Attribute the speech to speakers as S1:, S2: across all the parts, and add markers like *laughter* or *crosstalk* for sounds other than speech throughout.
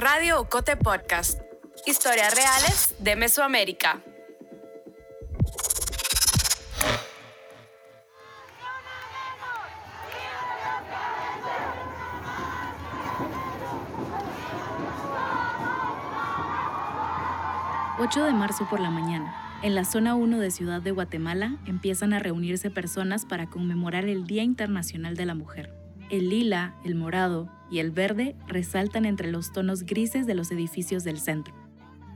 S1: Radio Ocote Podcast. Historias reales de Mesoamérica.
S2: ...8 de marzo por la mañana... En la zona 1 de Ciudad de Guatemala empiezan a reunirse personas para conmemorar el Día Internacional de la Mujer. El lila, el morado y el verde resaltan entre los tonos grises de los edificios del centro.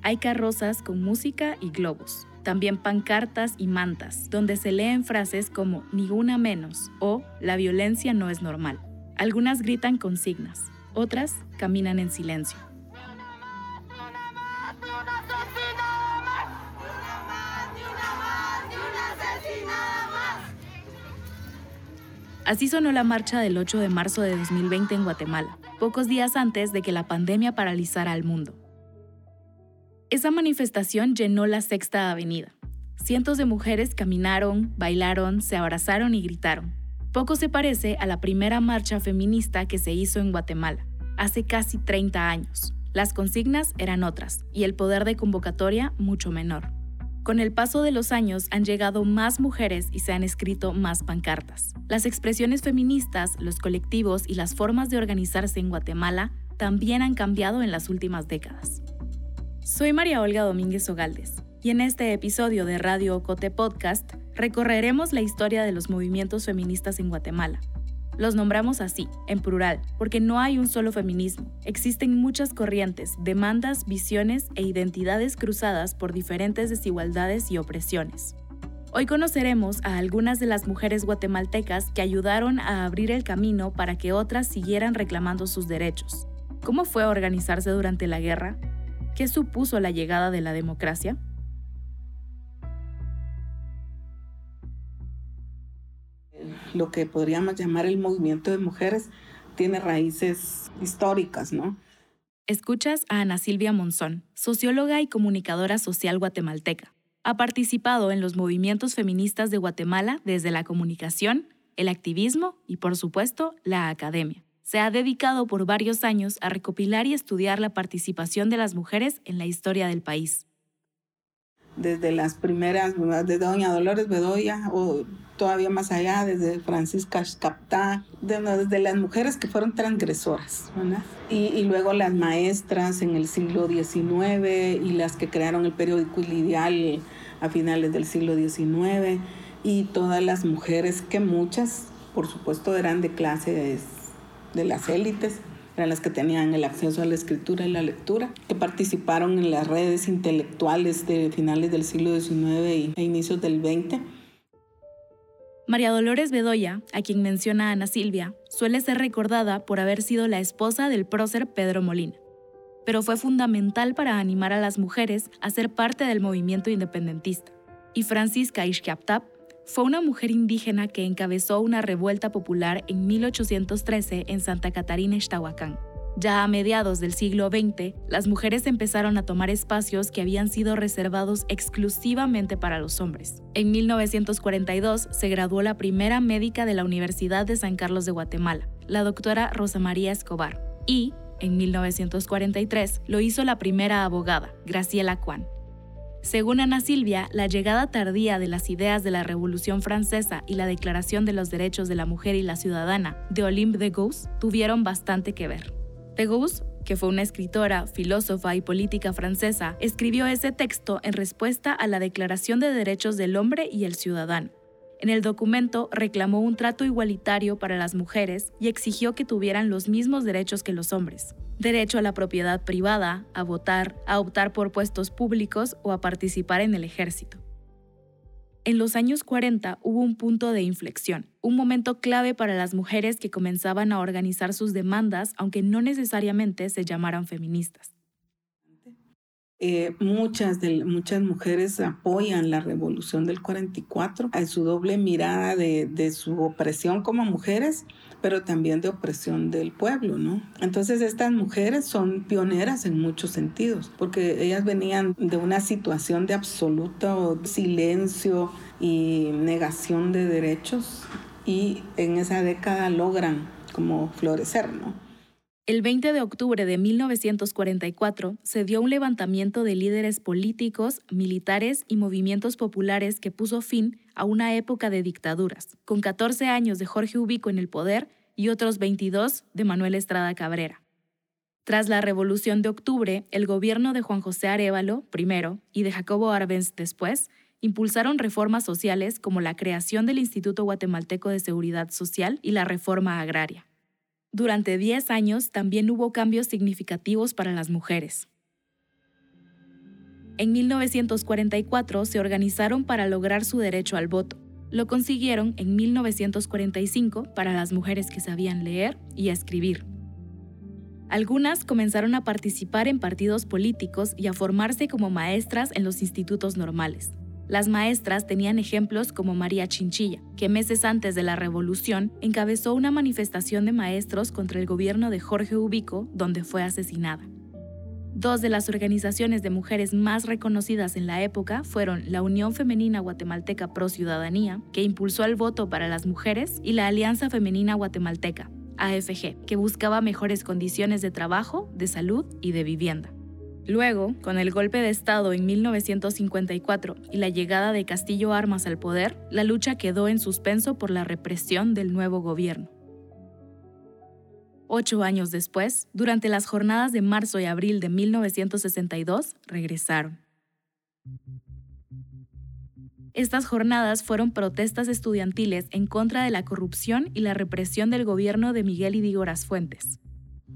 S2: Hay carrozas con música y globos, también pancartas y mantas, donde se leen frases como ni una menos o la violencia no es normal. Algunas gritan consignas, otras caminan en silencio. Así sonó la marcha del 8 de marzo de 2020 en Guatemala, pocos días antes de que la pandemia paralizara al mundo. Esa manifestación llenó la Sexta Avenida. Cientos de mujeres caminaron, bailaron, se abrazaron y gritaron. Poco se parece a la primera marcha feminista que se hizo en Guatemala, hace casi 30 años. Las consignas eran otras y el poder de convocatoria mucho menor. Con el paso de los años han llegado más mujeres y se han escrito más pancartas. Las expresiones feministas, los colectivos y las formas de organizarse en Guatemala también han cambiado en las últimas décadas. Soy María Olga Domínguez Ogaldes y en este episodio de Radio Ocote Podcast recorreremos la historia de los movimientos feministas en Guatemala los nombramos así, en plural, porque no hay un solo feminismo. Existen muchas corrientes, demandas, visiones e identidades cruzadas por diferentes desigualdades y opresiones. Hoy conoceremos a algunas de las mujeres guatemaltecas que ayudaron a abrir el camino para que otras siguieran reclamando sus derechos. ¿Cómo fue organizarse durante la guerra? ¿Qué supuso la llegada de la democracia?
S3: Lo que podríamos llamar el movimiento de mujeres tiene raíces históricas, ¿no?
S2: Escuchas a Ana Silvia Monzón, socióloga y comunicadora social guatemalteca. Ha participado en los movimientos feministas de Guatemala desde la comunicación, el activismo y, por supuesto, la academia. Se ha dedicado por varios años a recopilar y estudiar la participación de las mujeres en la historia del país
S3: desde las primeras, de Doña Dolores Bedoya o todavía más allá, desde Francisca Captá, desde las mujeres que fueron transgresoras, Y, y, luego las maestras en el siglo XIX y las que crearon el periódico El Ideal a finales del siglo XIX y todas las mujeres que muchas, por supuesto, eran de clases de las élites eran las que tenían el acceso a la escritura y la lectura, que participaron en las redes intelectuales de finales del siglo XIX e inicios del XX.
S2: María Dolores Bedoya, a quien menciona Ana Silvia, suele ser recordada por haber sido la esposa del prócer Pedro Molina, pero fue fundamental para animar a las mujeres a ser parte del movimiento independentista. Y Francisca Ixquiaptap fue una mujer indígena que encabezó una revuelta popular en 1813 en Santa Catarina, Ixtahuacán. Ya a mediados del siglo XX, las mujeres empezaron a tomar espacios que habían sido reservados exclusivamente para los hombres. En 1942 se graduó la primera médica de la Universidad de San Carlos de Guatemala, la doctora Rosa María Escobar, y, en 1943, lo hizo la primera abogada, Graciela Cuán. Según Ana Silvia, la llegada tardía de las ideas de la Revolución Francesa y la Declaración de los Derechos de la Mujer y la Ciudadana de Olympe de Gauss tuvieron bastante que ver. De Gauss, que fue una escritora, filósofa y política francesa, escribió ese texto en respuesta a la Declaración de Derechos del Hombre y el Ciudadano. En el documento reclamó un trato igualitario para las mujeres y exigió que tuvieran los mismos derechos que los hombres, derecho a la propiedad privada, a votar, a optar por puestos públicos o a participar en el ejército. En los años 40 hubo un punto de inflexión, un momento clave para las mujeres que comenzaban a organizar sus demandas, aunque no necesariamente se llamaran feministas.
S3: Eh, muchas, muchas mujeres apoyan la revolución del 44, a su doble mirada de, de, su opresión como mujeres, pero también de opresión del pueblo, ¿no? Entonces estas mujeres son pioneras en muchos sentidos, porque ellas venían de una situación de absoluto silencio y negación de derechos y en esa década logran como florecer, ¿no?
S2: El 20 de octubre de 1944 se dio un levantamiento de líderes políticos, militares y movimientos populares que puso fin a una época de dictaduras, con 14 años de Jorge Ubico en el poder y otros 22 de Manuel Estrada Cabrera. Tras la Revolución de Octubre, el gobierno de Juan José Arevalo, primero, y de Jacobo Arbenz después, impulsaron reformas sociales como la creación del Instituto Guatemalteco de Seguridad Social y la reforma agraria. Durante 10 años también hubo cambios significativos para las mujeres. En 1944 se organizaron para lograr su derecho al voto. Lo consiguieron en 1945 para las mujeres que sabían leer y escribir. Algunas comenzaron a participar en partidos políticos y a formarse como maestras en los institutos normales. Las maestras tenían ejemplos como María Chinchilla, que meses antes de la revolución encabezó una manifestación de maestros contra el gobierno de Jorge Ubico, donde fue asesinada. Dos de las organizaciones de mujeres más reconocidas en la época fueron la Unión Femenina Guatemalteca Pro Ciudadanía, que impulsó el voto para las mujeres, y la Alianza Femenina Guatemalteca, AFG, que buscaba mejores condiciones de trabajo, de salud y de vivienda. Luego, con el golpe de Estado en 1954 y la llegada de Castillo Armas al poder, la lucha quedó en suspenso por la represión del nuevo gobierno. Ocho años después, durante las jornadas de marzo y abril de 1962, regresaron. Estas jornadas fueron protestas estudiantiles en contra de la corrupción y la represión del gobierno de Miguel Idígoras Fuentes.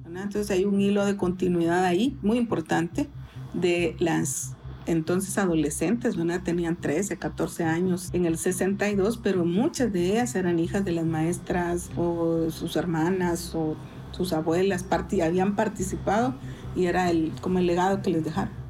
S3: Entonces hay un hilo de continuidad ahí muy importante de las entonces adolescentes, ¿verdad? tenían 13, 14 años en el 62, pero muchas de ellas eran hijas de las maestras o sus hermanas o sus abuelas, habían participado y era el, como el legado que les dejaron.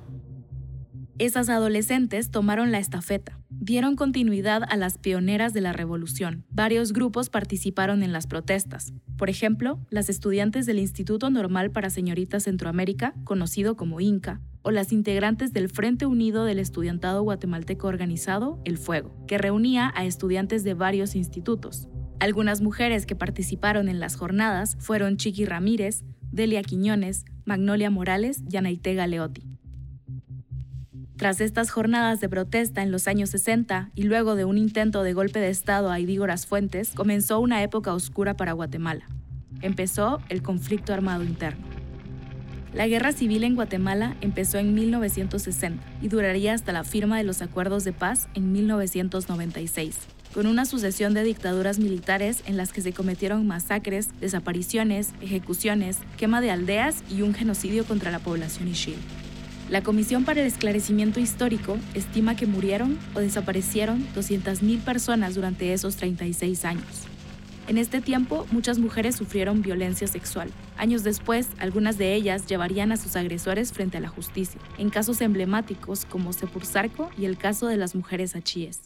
S2: Esas adolescentes tomaron la estafeta, dieron continuidad a las pioneras de la revolución. Varios grupos participaron en las protestas. Por ejemplo, las estudiantes del Instituto Normal para Señoritas Centroamérica, conocido como INCA, o las integrantes del Frente Unido del Estudiantado Guatemalteco Organizado, El Fuego, que reunía a estudiantes de varios institutos. Algunas mujeres que participaron en las jornadas fueron Chiqui Ramírez, Delia Quiñones, Magnolia Morales y Anaite Galeotti. Tras estas jornadas de protesta en los años 60 y luego de un intento de golpe de Estado a Idígoras Fuentes, comenzó una época oscura para Guatemala. Empezó el conflicto armado interno. La guerra civil en Guatemala empezó en 1960 y duraría hasta la firma de los acuerdos de paz en 1996, con una sucesión de dictaduras militares en las que se cometieron masacres, desapariciones, ejecuciones, quema de aldeas y un genocidio contra la población ishil. La Comisión para el Esclarecimiento Histórico estima que murieron o desaparecieron 200.000 personas durante esos 36 años. En este tiempo, muchas mujeres sufrieron violencia sexual. Años después, algunas de ellas llevarían a sus agresores frente a la justicia, en casos emblemáticos como Sepursarco y el caso de las mujeres achíes.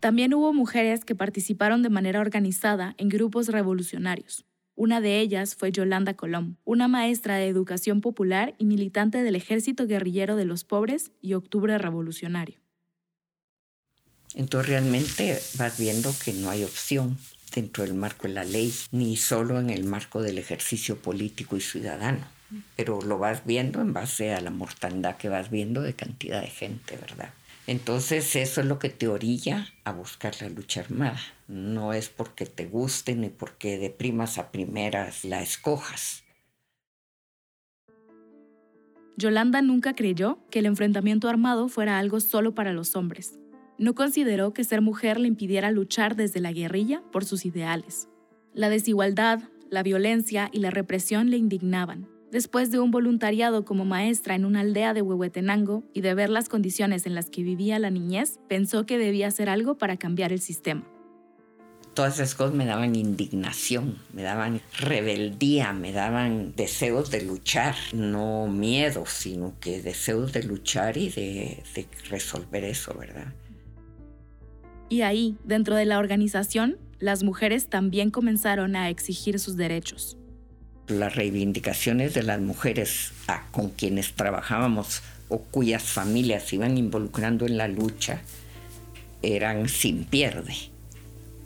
S2: También hubo mujeres que participaron de manera organizada en grupos revolucionarios, una de ellas fue Yolanda Colom, una maestra de educación popular y militante del Ejército Guerrillero de los Pobres y Octubre Revolucionario.
S4: Entonces realmente vas viendo que no hay opción dentro del marco de la ley, ni solo en el marco del ejercicio político y ciudadano, pero lo vas viendo en base a la mortandad que vas viendo de cantidad de gente, ¿verdad? Entonces eso es lo que te orilla a buscar la lucha armada. No es porque te guste ni porque de primas a primeras la escojas.
S2: Yolanda nunca creyó que el enfrentamiento armado fuera algo solo para los hombres. No consideró que ser mujer le impidiera luchar desde la guerrilla por sus ideales. La desigualdad, la violencia y la represión le indignaban, Después de un voluntariado como maestra en una aldea de Huehuetenango y de ver las condiciones en las que vivía la niñez, pensó que debía hacer algo para cambiar el sistema.
S4: Todas esas cosas me daban indignación, me daban rebeldía, me daban deseos de luchar, no miedo, sino que deseos de luchar y de, de resolver eso, ¿verdad?
S2: Y ahí, dentro de la organización, las mujeres también comenzaron a exigir sus derechos.
S4: Las reivindicaciones de las mujeres con quienes trabajábamos o cuyas familias se iban involucrando en la lucha eran sin pierde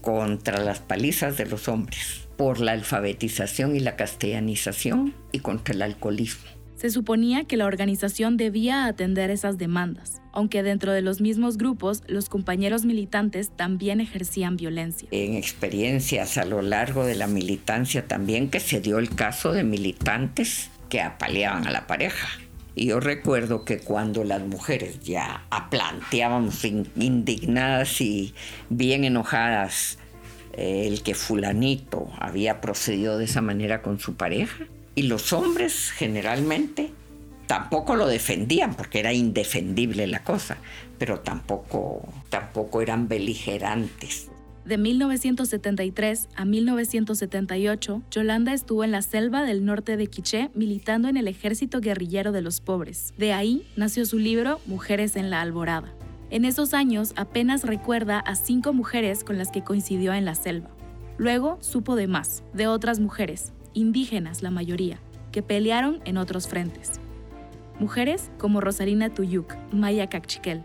S4: contra las palizas de los hombres. por la alfabetización y la castellanización y contra el alcoholismo.
S2: Se suponía que la organización debía atender esas demandas, aunque dentro de los mismos grupos los compañeros militantes también ejercían violencia.
S4: En experiencias a lo largo de la militancia también que se dio el caso de militantes que apaleaban a la pareja. Y yo recuerdo que cuando las mujeres ya planteábamos indignadas y bien enojadas eh, el que fulanito había procedido de esa manera con su pareja, y los hombres generalmente tampoco lo defendían porque era indefendible la cosa, pero tampoco, tampoco eran beligerantes.
S2: De 1973 a 1978, Yolanda estuvo en la selva del norte de Quiché militando en el ejército guerrillero de los pobres. De ahí nació su libro Mujeres en la Alborada. En esos años apenas recuerda a cinco mujeres con las que coincidió en la selva. Luego supo de más, de otras mujeres, indígenas la mayoría, que pelearon en otros frentes. Mujeres como Rosalina Tuyuk, Maya Cachiquel.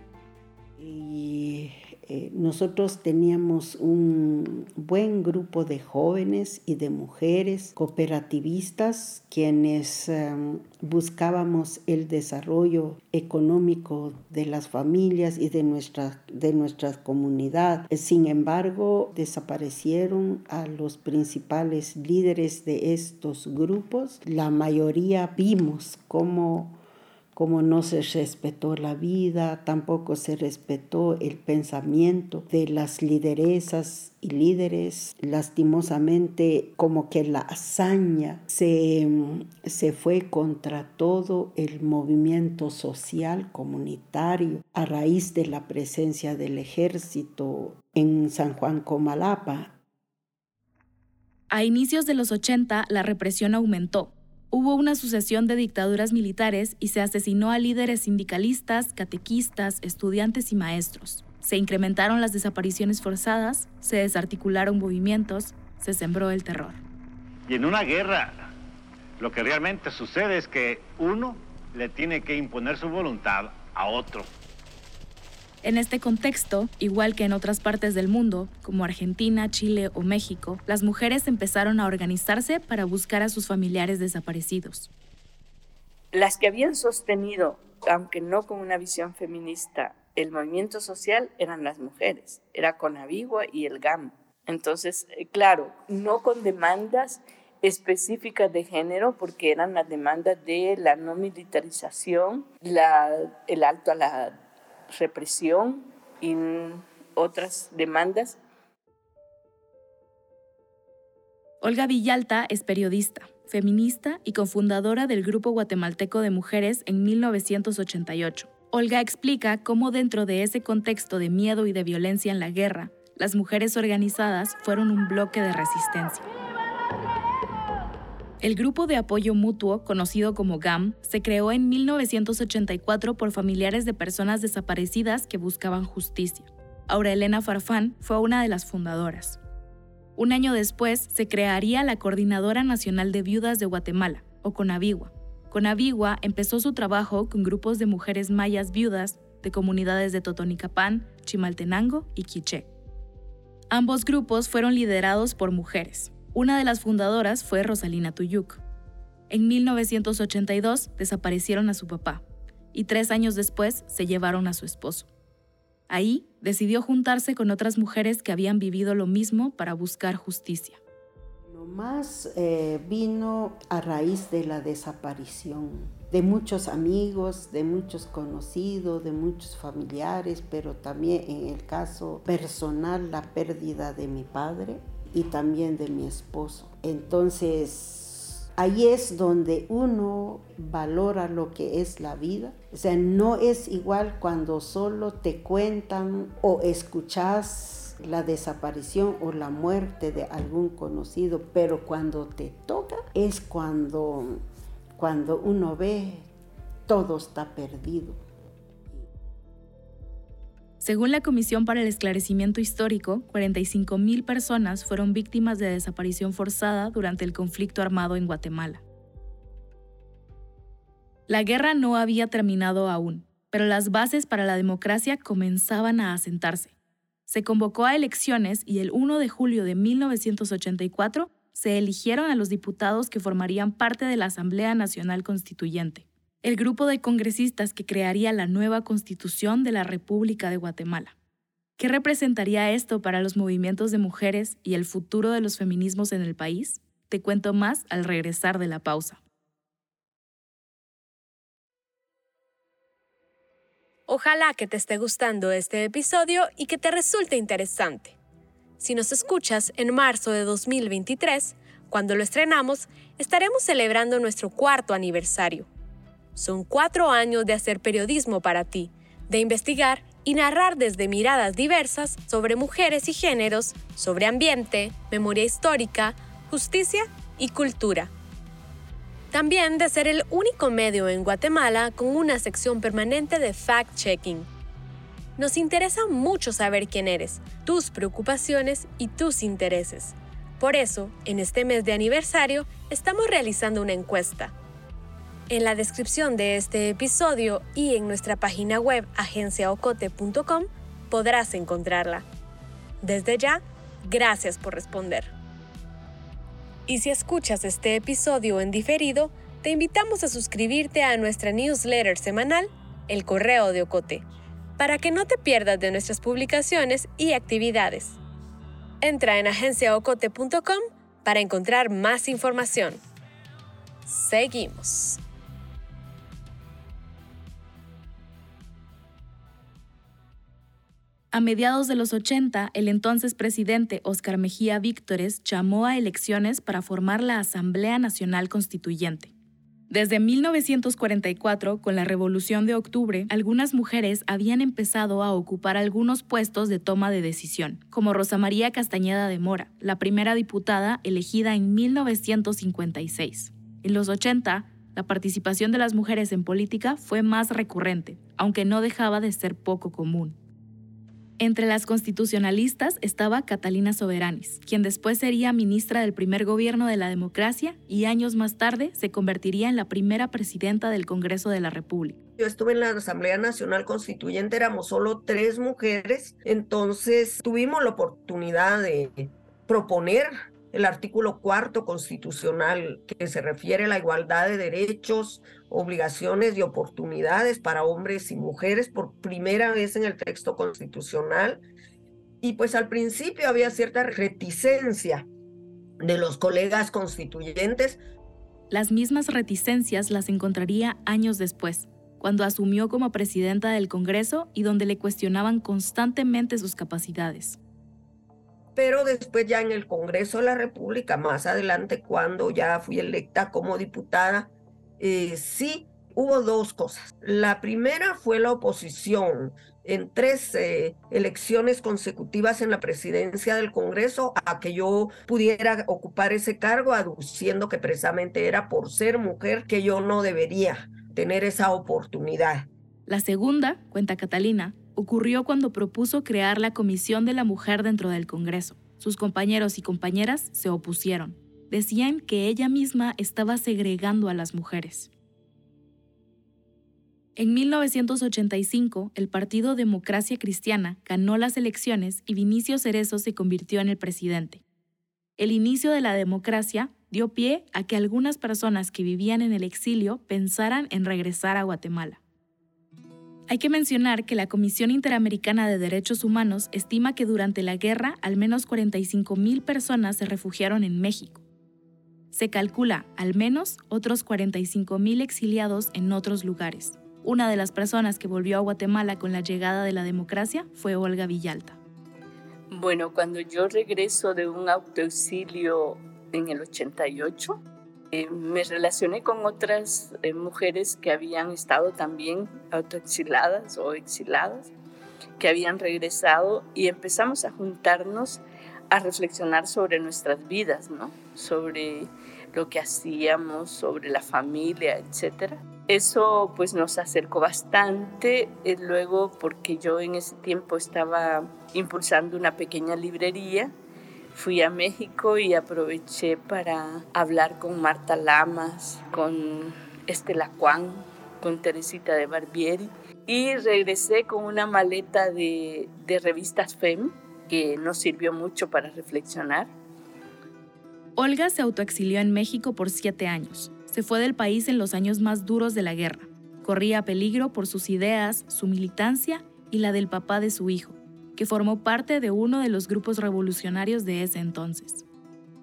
S5: Eh, nosotros teníamos un buen grupo de jóvenes y de mujeres cooperativistas quienes em, buscábamos el desarrollo económico de las familias y de nuestra, de nuestra comunidad. Sin embargo, desaparecieron a los principales líderes de estos grupos. La mayoría vimos cómo como no se respetó la vida, tampoco se respetó el pensamiento de las lideresas y líderes. Lastimosamente, como que la hazaña se, se fue contra todo el movimiento social comunitario a raíz de la presencia del ejército en San Juan Comalapa.
S2: A inicios de los 80, la represión aumentó Hubo una sucesión de dictaduras militares y se asesinó a líderes sindicalistas, catequistas, estudiantes y maestros. Se incrementaron las desapariciones forzadas, se desarticularon movimientos, se sembró el terror.
S6: Y en una guerra, lo que realmente sucede es que uno le tiene que imponer su voluntad a otro.
S2: En este contexto, igual que en otras partes del mundo, como Argentina, Chile o México, las mujeres empezaron a organizarse para buscar a sus familiares desaparecidos.
S7: Las que habían sostenido, aunque no con una visión feminista, el movimiento social eran las mujeres, era Conavigua y el GAM. Entonces, eh, claro, no con demandas específicas de género, porque eran las demandas de la no militarización, el alto a la represión y otras demandas.
S2: Olga Villalta es periodista, feminista y cofundadora del Grupo Guatemalteco de Mujeres en 1988. Olga explica cómo dentro de ese contexto de miedo y de violencia en la guerra, las mujeres organizadas fueron un bloque de resistencia. El grupo de apoyo mutuo, conocido como GAM, se creó en 1984 por familiares de personas desaparecidas que buscaban justicia. Aurelena Farfán fue una de las fundadoras. Un año después se crearía la Coordinadora Nacional de Viudas de Guatemala, o CONAVIGUA. CONAVIGUA empezó su trabajo con grupos de mujeres mayas viudas de comunidades de Totonicapán, Chimaltenango y Quiché. Ambos grupos fueron liderados por mujeres. Una de las fundadoras fue Rosalina Tuyuk. En 1982 desaparecieron a su papá y tres años después se llevaron a su esposo. Ahí decidió juntarse con otras mujeres que habían vivido lo mismo para buscar justicia.
S5: Lo más eh, vino a raíz de la desaparición de muchos amigos, de muchos conocidos, de muchos familiares, pero también en el caso personal la pérdida de mi padre y también de mi esposo. Entonces, ahí es donde uno valora lo que es la vida. O sea, no es igual cuando solo te cuentan o escuchas la desaparición o la muerte de algún conocido, pero cuando te toca es cuando, cuando uno ve todo está perdido.
S2: Según la Comisión para el Esclarecimiento Histórico, 45.000 personas fueron víctimas de desaparición forzada durante el conflicto armado en Guatemala. La guerra no había terminado aún, pero las bases para la democracia comenzaban a asentarse. Se convocó a elecciones y el 1 de julio de 1984 se eligieron a los diputados que formarían parte de la Asamblea Nacional Constituyente, el grupo de congresistas que crearía la nueva constitución de la República de Guatemala. ¿Qué representaría esto para los movimientos de mujeres y el futuro de los feminismos en el país? Te cuento más al regresar de la pausa.
S1: Ojalá que te esté gustando este episodio y que te resulte interesante. Si nos escuchas en marzo de 2023, cuando lo estrenamos, estaremos celebrando nuestro cuarto aniversario. Son cuatro años de hacer periodismo para ti, de investigar y narrar desde miradas diversas sobre mujeres y géneros, sobre ambiente, memoria histórica, justicia y cultura. También de ser el único medio en Guatemala con una sección permanente de fact-checking. Nos interesa mucho saber quién eres, tus preocupaciones y tus intereses. Por eso, en este mes de aniversario, estamos realizando una encuesta. En la descripción de este episodio y en nuestra página web agenciaocote.com podrás encontrarla. Desde ya, gracias por responder. Y si escuchas este episodio en diferido, te invitamos a suscribirte a nuestra newsletter semanal, El Correo de Ocote, para que no te pierdas de nuestras publicaciones y actividades. Entra en agenciaocote.com para encontrar más información. Seguimos.
S2: A mediados de los 80, el entonces presidente Óscar Mejía Víctores llamó a elecciones para formar la Asamblea Nacional Constituyente. Desde 1944, con la Revolución de Octubre, algunas mujeres habían empezado a ocupar algunos puestos de toma de decisión, como Rosa María Castañeda de Mora, la primera diputada elegida en 1956. En los 80, la participación de las mujeres en política fue más recurrente, aunque no dejaba de ser poco común. Entre las constitucionalistas estaba Catalina Soberanis, quien después sería ministra del primer gobierno de la democracia y años más tarde se convertiría en la primera presidenta del Congreso de la República.
S8: Yo estuve en la Asamblea Nacional Constituyente, éramos solo tres mujeres, entonces tuvimos la oportunidad de proponer el artículo cuarto constitucional que se refiere a la igualdad de derechos, obligaciones y oportunidades para hombres y mujeres por primera vez en el texto constitucional. Y pues al principio había cierta reticencia de los colegas constituyentes.
S2: Las mismas reticencias las encontraría años después, cuando asumió como presidenta del Congreso y donde le cuestionaban constantemente sus capacidades
S8: pero después ya en el Congreso de la República, más adelante cuando ya fui electa como diputada, eh, sí hubo dos cosas. La primera fue la oposición en tres eh, elecciones consecutivas en la presidencia del Congreso a que yo pudiera ocupar ese cargo, aduciendo que precisamente era por ser mujer que yo no debería tener esa oportunidad.
S2: La segunda, cuenta Catalina, ocurrió cuando propuso crear la Comisión de la Mujer dentro del Congreso. Sus compañeros y compañeras se opusieron. Decían que ella misma estaba segregando a las mujeres. En 1985, el Partido Democracia Cristiana ganó las elecciones y Vinicio Cerezo se convirtió en el presidente. El inicio de la democracia dio pie a que algunas personas que vivían en el exilio pensaran en regresar a Guatemala. Hay que mencionar que la Comisión Interamericana de Derechos Humanos estima que durante la guerra al menos 45.000 personas se refugiaron en México. Se calcula al menos otros 45.000 exiliados en otros lugares. Una de las personas que volvió a Guatemala con la llegada de la democracia fue Olga Villalta.
S7: Bueno, cuando yo regreso de un autoexilio en el 88, eh, me relacioné con otras eh, mujeres que habían estado también autoexiladas o exiladas, que habían regresado y empezamos a juntarnos a reflexionar sobre nuestras vidas, ¿no? Sobre lo que hacíamos, sobre la familia, etc. Eso pues nos acercó bastante, eh, luego porque yo en ese tiempo estaba impulsando una pequeña librería fui a México y aproveché para hablar con Marta Lamas, con Estela Juan, con Teresita de Barbieri y regresé con una maleta de, de revistas FEM que nos sirvió mucho para reflexionar.
S2: Olga se autoexilió en México por siete años. Se fue del país en los años más duros de la guerra. Corría peligro por sus ideas, su militancia y la del papá de su hijo, que formó parte de uno de los grupos revolucionarios de ese entonces.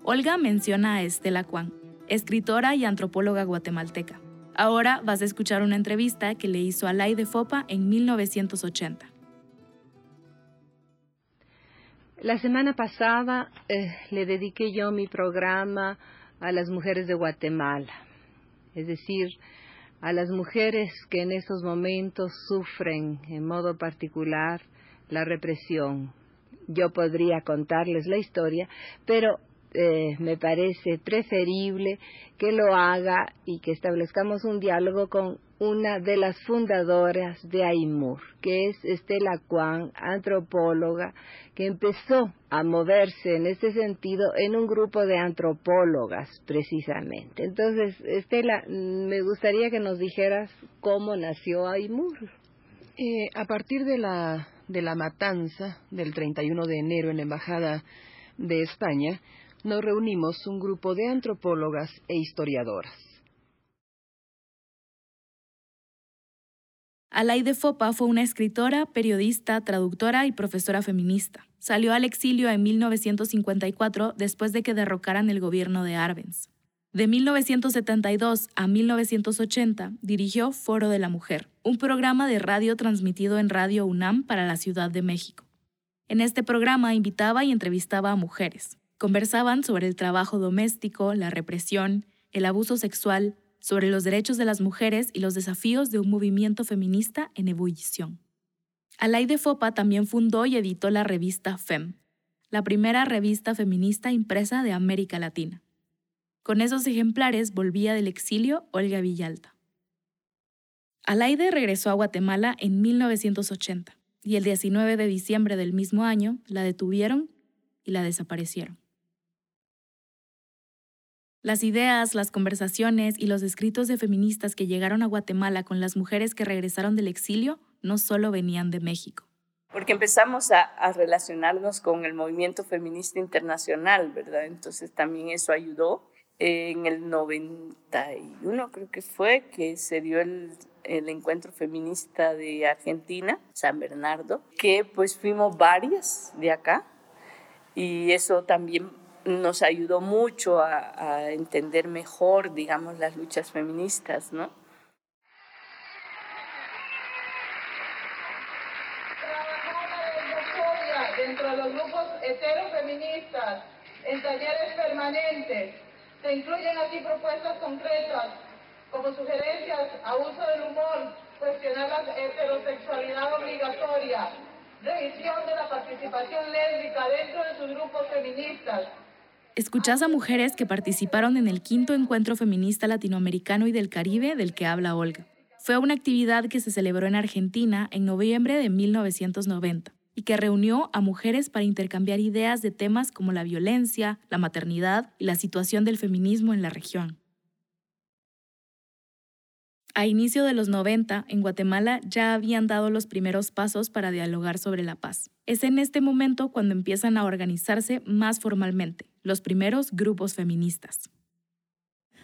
S2: Olga menciona a Estela Kwan, escritora y antropóloga guatemalteca. Ahora vas a escuchar una entrevista que le hizo a Lai de Fopa en 1980.
S9: La semana pasada eh, le dediqué yo mi programa a las mujeres de Guatemala, es decir, a las mujeres que en esos momentos sufren en modo particular la represión. Yo podría contarles la historia, pero eh, me parece preferible que lo haga y que establezcamos un diálogo con una de las fundadoras de AIMUR, que es Estela Kwan, antropóloga, que empezó a moverse en este sentido en un grupo de antropólogas, precisamente. Entonces, Estela, me gustaría que nos dijeras cómo nació AIMUR.
S10: Eh, a partir de la, de la matanza del 31 de enero en la Embajada de España, nos reunimos un grupo de antropólogas e historiadoras.
S2: Alaide Fopa fue una escritora, periodista, traductora y profesora feminista. Salió al exilio en 1954 después de que derrocaran el gobierno de Arbenz. De 1972 a 1980 dirigió Foro de la Mujer, un programa de radio transmitido en Radio UNAM para la Ciudad de México. En este programa invitaba y entrevistaba a mujeres, Conversaban sobre el trabajo doméstico, la represión, el abuso sexual, sobre los derechos de las mujeres y los desafíos de un movimiento feminista en ebullición. Alaide Fopa también fundó y editó la revista FEM, la primera revista feminista impresa de América Latina. Con esos ejemplares volvía del exilio Olga Villalta. Alaide regresó a Guatemala en 1980 y el 19 de diciembre del mismo año la detuvieron y la desaparecieron. Las ideas, las conversaciones y los escritos de feministas que llegaron a Guatemala con las mujeres que regresaron del exilio no solo venían de México.
S7: Porque empezamos a, relacionarnos con el movimiento feminista internacional, ¿verdad? Entonces también eso ayudó. En el 91 creo que fue que se dio el, el encuentro feminista de Argentina, San Bernardo, que pues fuimos varias de acá y eso también nos ayudó mucho a, entender mejor, digamos, las luchas feministas, ¿no?
S11: dentro de los grupos heterofeministas, en talleres permanentes. Incluyen aquí propuestas concretas como sugerencias a uso del humor, cuestionar la heterosexualidad obligatoria, revisión de la participación lésbica dentro de sus grupos feministas,
S2: Escuchás a mujeres que participaron en el quinto encuentro feminista latinoamericano y del Caribe del que habla Olga. Fue una actividad que se celebró en Argentina en noviembre de 1990 y que reunió a mujeres para intercambiar ideas de temas como la violencia, la maternidad y la situación del feminismo en la región. A inicio de los 90, en Guatemala ya habían dado los primeros pasos para dialogar sobre la paz. Es en este momento cuando empiezan a organizarse más formalmente los primeros grupos feministas.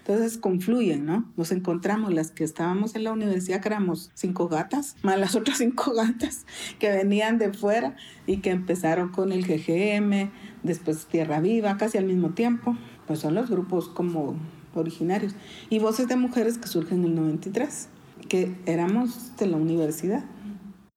S3: Entonces confluyen, ¿no? Nos encontramos las que estábamos en la universidad, que éramos cinco gatas, más las otras cinco *laughs* gatas que venían de fuera y que empezaron con el GGM, después Tierra Viva, casi al mismo tiempo. Pues son los grupos como originarios, y voces de mujeres que surgen en el 93, que éramos de la universidad.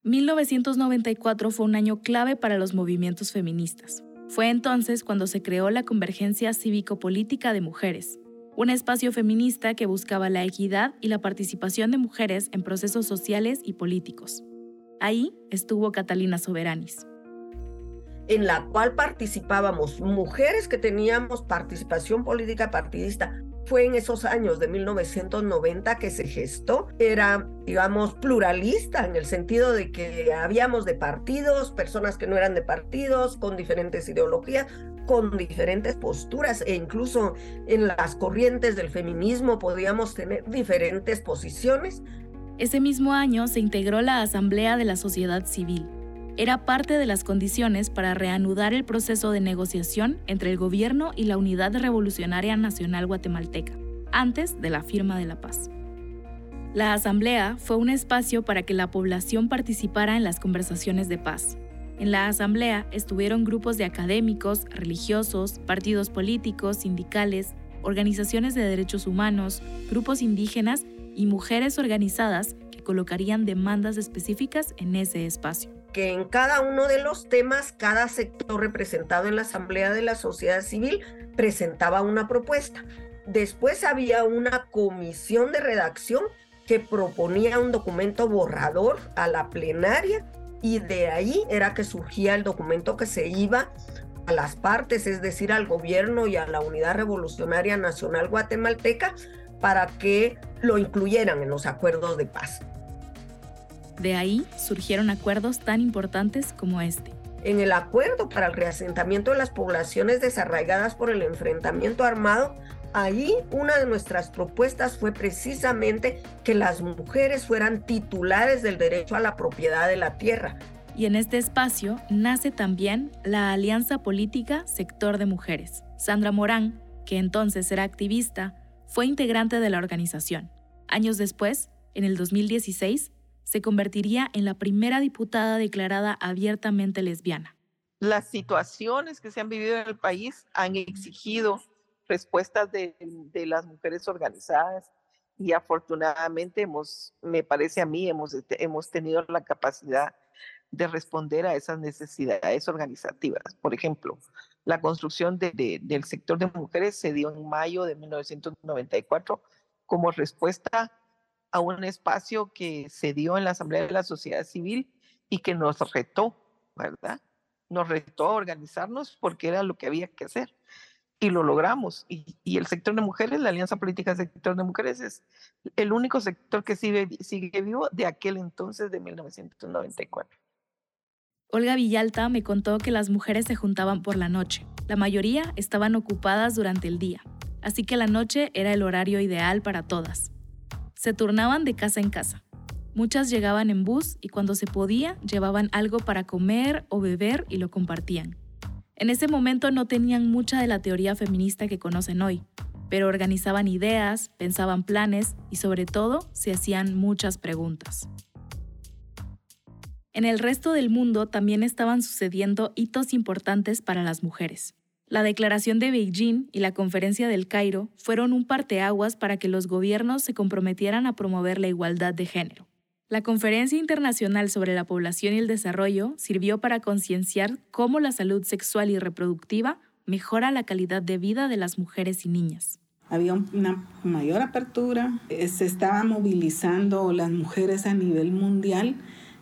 S2: 1994 fue un año clave para los movimientos feministas. Fue entonces cuando se creó la Convergencia Cívico-Política de Mujeres, un espacio feminista que buscaba la equidad y la participación de mujeres en procesos sociales y políticos. Ahí estuvo Catalina Soberanis
S8: en la cual participábamos mujeres que teníamos participación política partidista, fue en esos años de 1990 que se gestó. Era, digamos, pluralista en el sentido de que habíamos de partidos, personas que no eran de partidos, con diferentes ideologías, con diferentes posturas e incluso en las corrientes del feminismo podíamos tener diferentes posiciones.
S2: Ese mismo año se integró la Asamblea de la Sociedad Civil, era parte de las condiciones para reanudar el proceso de negociación entre el gobierno y la Unidad Revolucionaria Nacional Guatemalteca, antes de la firma de la paz. La asamblea fue un espacio para que la población participara en las conversaciones de paz. En la asamblea estuvieron grupos de académicos, religiosos, partidos políticos, sindicales, organizaciones de derechos humanos, grupos indígenas y mujeres organizadas que colocarían demandas específicas en ese espacio.
S8: Que en cada uno de los temas, cada sector representado en la Asamblea de la Sociedad Civil presentaba una propuesta. Después había una comisión de redacción que proponía un documento borrador a la plenaria y de ahí era que surgía el documento que se iba a las partes, es decir, al gobierno y a la Unidad Revolucionaria Nacional Guatemalteca, para que lo incluyeran en los acuerdos de paz.
S2: De ahí surgieron acuerdos tan importantes como este.
S8: En el acuerdo para el reasentamiento de las poblaciones desarraigadas por el enfrentamiento armado, ahí una de nuestras propuestas fue precisamente que las mujeres fueran titulares del derecho a la propiedad de la tierra,
S2: y en este espacio nace también la Alianza Política Sector de Mujeres. Sandra Morán, que entonces era activista, fue integrante de la organización. Años después, en el 2016, se convertiría en la primera diputada declarada abiertamente lesbiana.
S12: Las situaciones que se han vivido en el país han exigido respuestas de, de las mujeres organizadas y afortunadamente hemos, me parece a mí, hemos, hemos tenido la capacidad de responder a esas necesidades organizativas. Por ejemplo, la construcción del sector de mujeres se dio en mayo de 1994 como respuesta a un espacio que se dio en la Asamblea de la Sociedad Civil y que nos retó, ¿verdad? Nos retó a organizarnos porque era lo que había que hacer. Y lo logramos. Y, el sector de mujeres, la Alianza Política del Sector de Mujeres, es el único sector que sigue, sigue vivo de aquel entonces de 1994.
S2: Olga Villalta me contó que las mujeres se juntaban por la noche. La mayoría estaban ocupadas durante el día, así que la noche era el horario ideal para todas. Se turnaban de casa en casa. Muchas llegaban en bus y cuando se podía llevaban algo para comer o beber y lo compartían. En ese momento no tenían mucha de la teoría feminista que conocen hoy, pero organizaban ideas, pensaban planes y sobre todo se hacían muchas preguntas. En el resto del mundo también estaban sucediendo hitos importantes para las mujeres. La Declaración de Beijing y la Conferencia del Cairo fueron un parteaguas para que los gobiernos se comprometieran a promover la igualdad de género. La Conferencia Internacional sobre la Población y el Desarrollo sirvió para concienciar cómo la salud sexual y reproductiva mejora la calidad de vida de las mujeres y niñas.
S3: Había una mayor apertura, eh, se estaban movilizando las mujeres a nivel mundial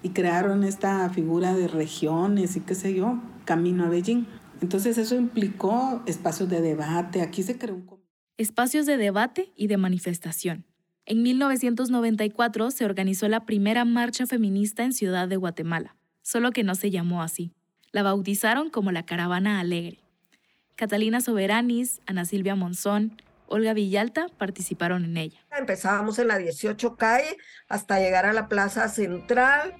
S3: y crearon esta figura de regiones y qué sé yo, camino a Beijing. Entonces eso implicó espacios de debate, aquí se creó un...
S2: Espacios de debate y de manifestación. En 1994 se organizó la primera marcha feminista en Ciudad de Guatemala, solo que no se llamó así. La bautizaron como la Caravana Alegre. Catalina Soberanis, Ana Silvia Monzón, Olga Villalta participaron en ella.
S8: Empezábamos en la 18 calle hasta llegar a la Plaza Central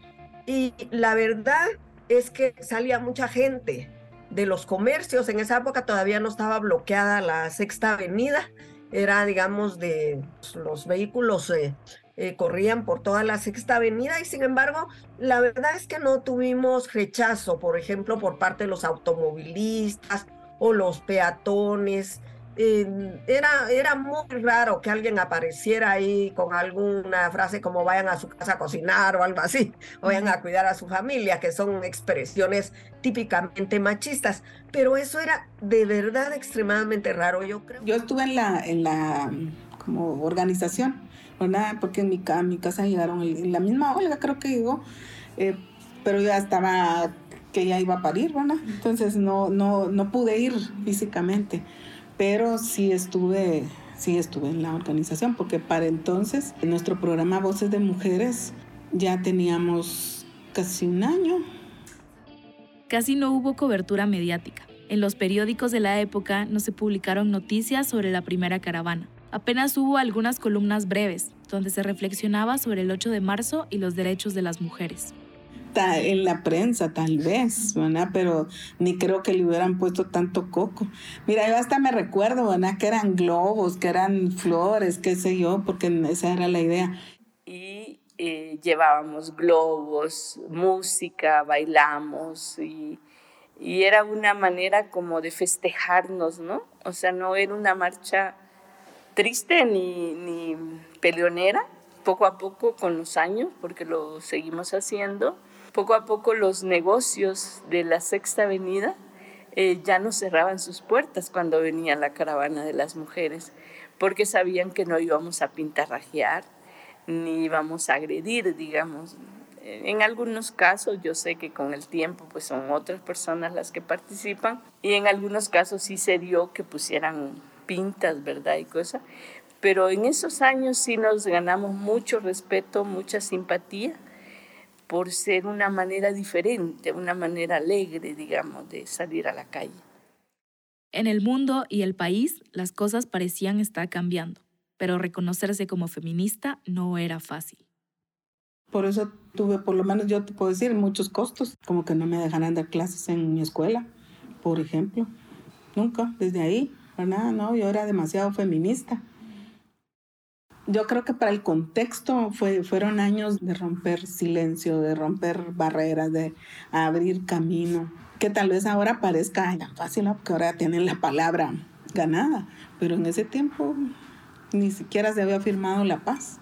S8: y la verdad es que salía mucha gente de los comercios. En esa época todavía no estaba bloqueada la sexta avenida. Era, digamos, de los vehículos eh, eh, corrían por toda la sexta avenida y sin embargo, la verdad es que no tuvimos rechazo, por ejemplo, por parte de los automovilistas o los peatones era, era muy raro que alguien apareciera ahí con alguna frase como vayan a su casa a cocinar o algo así, o vayan a cuidar a su familia, que son expresiones típicamente machistas. Pero eso era de verdad extremadamente raro, yo creo.
S3: Yo estuve en la, en la como organización, ¿verdad? Porque en mi, mi casa llegaron, la misma Olga creo que llegó, eh, pero ya estaba que ya iba a parir, ¿verdad? Entonces no, no, no pude ir físicamente pero sí estuve, sí estuve en la organización, porque para entonces en nuestro programa Voces de Mujeres ya teníamos casi un año.
S2: Casi no hubo cobertura mediática. En los periódicos de la época no se publicaron noticias sobre la primera caravana. Apenas hubo algunas columnas breves, donde se reflexionaba sobre el 8 de marzo y los derechos de las mujeres.
S3: En la prensa, tal vez, ¿verdad? Pero ni creo que le hubieran puesto tanto coco. Mira, yo hasta me recuerdo, ¿verdad? Que eran globos, que eran flores, qué sé yo, porque esa era la idea.
S7: Y eh, llevábamos globos, música, bailamos y, y era una manera como de festejarnos, ¿no? O sea, no era una marcha triste ni, ni peleonera, poco a poco con los años, porque lo seguimos haciendo, poco a poco los negocios de la Sexta Avenida eh, ya no cerraban sus puertas cuando venía la caravana de las mujeres, porque sabían que no íbamos a pintarrajear ni íbamos a agredir, digamos. En algunos casos yo sé que con el tiempo pues son otras personas las que participan y en algunos casos sí se dio que pusieran pintas, ¿verdad? Y cosas. Pero en esos años sí nos ganamos mucho respeto, mucha simpatía por ser una manera diferente, una manera alegre, digamos, de salir a la calle.
S2: En el mundo y el país las cosas parecían estar cambiando, pero reconocerse como feminista no era fácil.
S3: Por eso tuve, por lo menos yo te puedo decir, muchos costos, como que no me dejaran dar clases en mi escuela, por ejemplo. Nunca, desde ahí, nada, no, yo era demasiado feminista yo creo que para el contexto fue, fueron años de romper silencio, de romper barreras, de abrir camino, que tal vez ahora parezca tan fácil, porque ahora tienen la palabra ganada, pero en ese tiempo ni siquiera se había firmado la paz.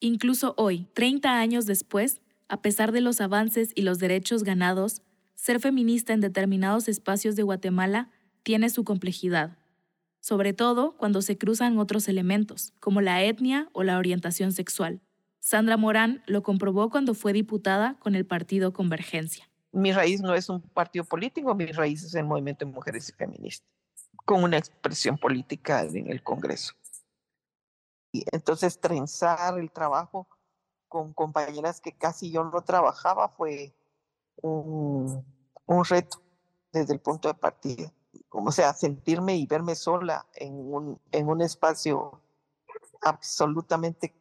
S2: Incluso hoy, 30 años después, a pesar de los avances y los derechos ganados, ser feminista en determinados espacios de Guatemala tiene su complejidad sobre todo cuando se cruzan otros elementos, como la etnia o la orientación sexual. Sandra Morán lo comprobó cuando fue diputada con el partido Convergencia.
S12: Mi raíz no es un partido político, mi raíz es el movimiento de mujeres y feministas, con una expresión política en el Congreso. Y entonces trenzar el trabajo con compañeras que casi yo no trabajaba fue un, un reto desde el punto de partida como sea, sentirme y verme sola en un, en un espacio absolutamente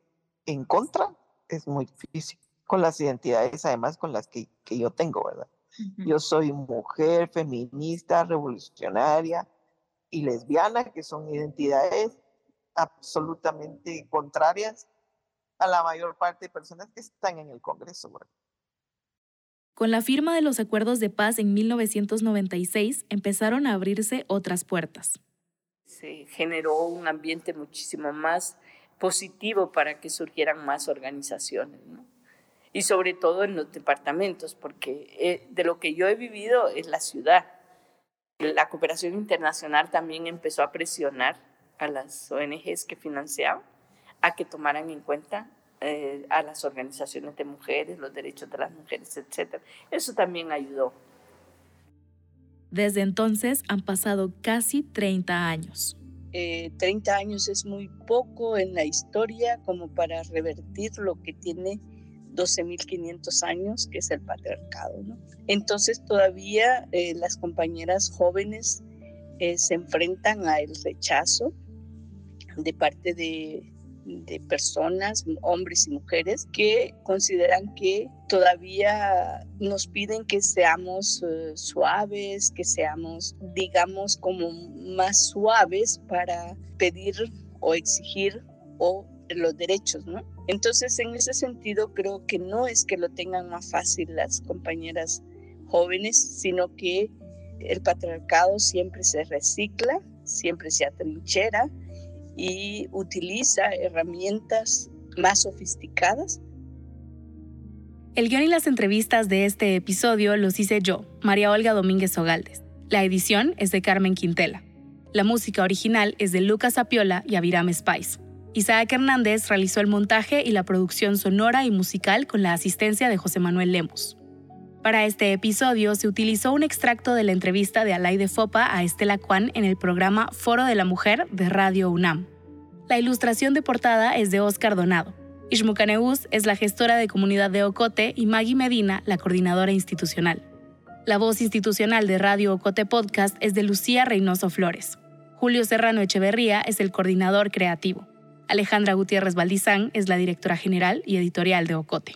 S12: en contra es muy difícil. Con las identidades, además, con las que, que yo tengo, ¿verdad? Yo soy mujer, feminista, revolucionaria y lesbiana, que son identidades absolutamente contrarias a la mayor parte de personas que están en el Congreso. ¿verdad?
S2: Con la firma de los acuerdos de paz en 1996 empezaron a abrirse otras puertas.
S7: Se generó un ambiente muchísimo más positivo para que surgieran más organizaciones, y sobre todo en los departamentos, porque eh, de lo que yo he vivido es la ciudad. La cooperación internacional también empezó a presionar a las ONGs que financiaban a que tomaran en cuenta eh, a las organizaciones de mujeres, los derechos de las mujeres, etc. Eso también ayudó.
S2: Desde entonces han pasado casi 30 años.
S7: 30 eh, años es muy poco en la historia como para revertir lo que tiene 12.500 años, que es el patriarcado. ¿no? Entonces todavía eh, las compañeras jóvenes se enfrentan al rechazo de parte de de personas, hombres y mujeres, que consideran que todavía nos piden que seamos eh, suaves, que seamos, digamos, como más suaves para pedir o exigir o los derechos. Entonces, en ese sentido, creo que no es que lo tengan más fácil las compañeras jóvenes, sino que el patriarcado siempre se recicla, siempre se atrinchera y utiliza herramientas más sofisticadas.
S2: El guion y las entrevistas de este episodio los hice yo, María Olga Domínguez Ogaldes. La edición es de Carmen Quintela. La música original es de Lucas Apiola y Aviram Spice. Isaac Hernández realizó el montaje y la producción sonora y musical con la asistencia de José Manuel Lemos. Para este episodio se utilizó un extracto de la entrevista de Alay de Fopa a Estela Kwan en el programa Foro de la Mujer de Radio UNAM. La ilustración de portada es de Oscar Donado. Ishmucaneus es la gestora de comunidad de Ocote y Maggie Medina la coordinadora institucional. La voz institucional de Radio Ocote Podcast es de Lucía Reynoso Flores. Julio Serrano Echeverría es el coordinador creativo. Alejandra Gutiérrez Valdizán es la directora general y editorial de Ocote.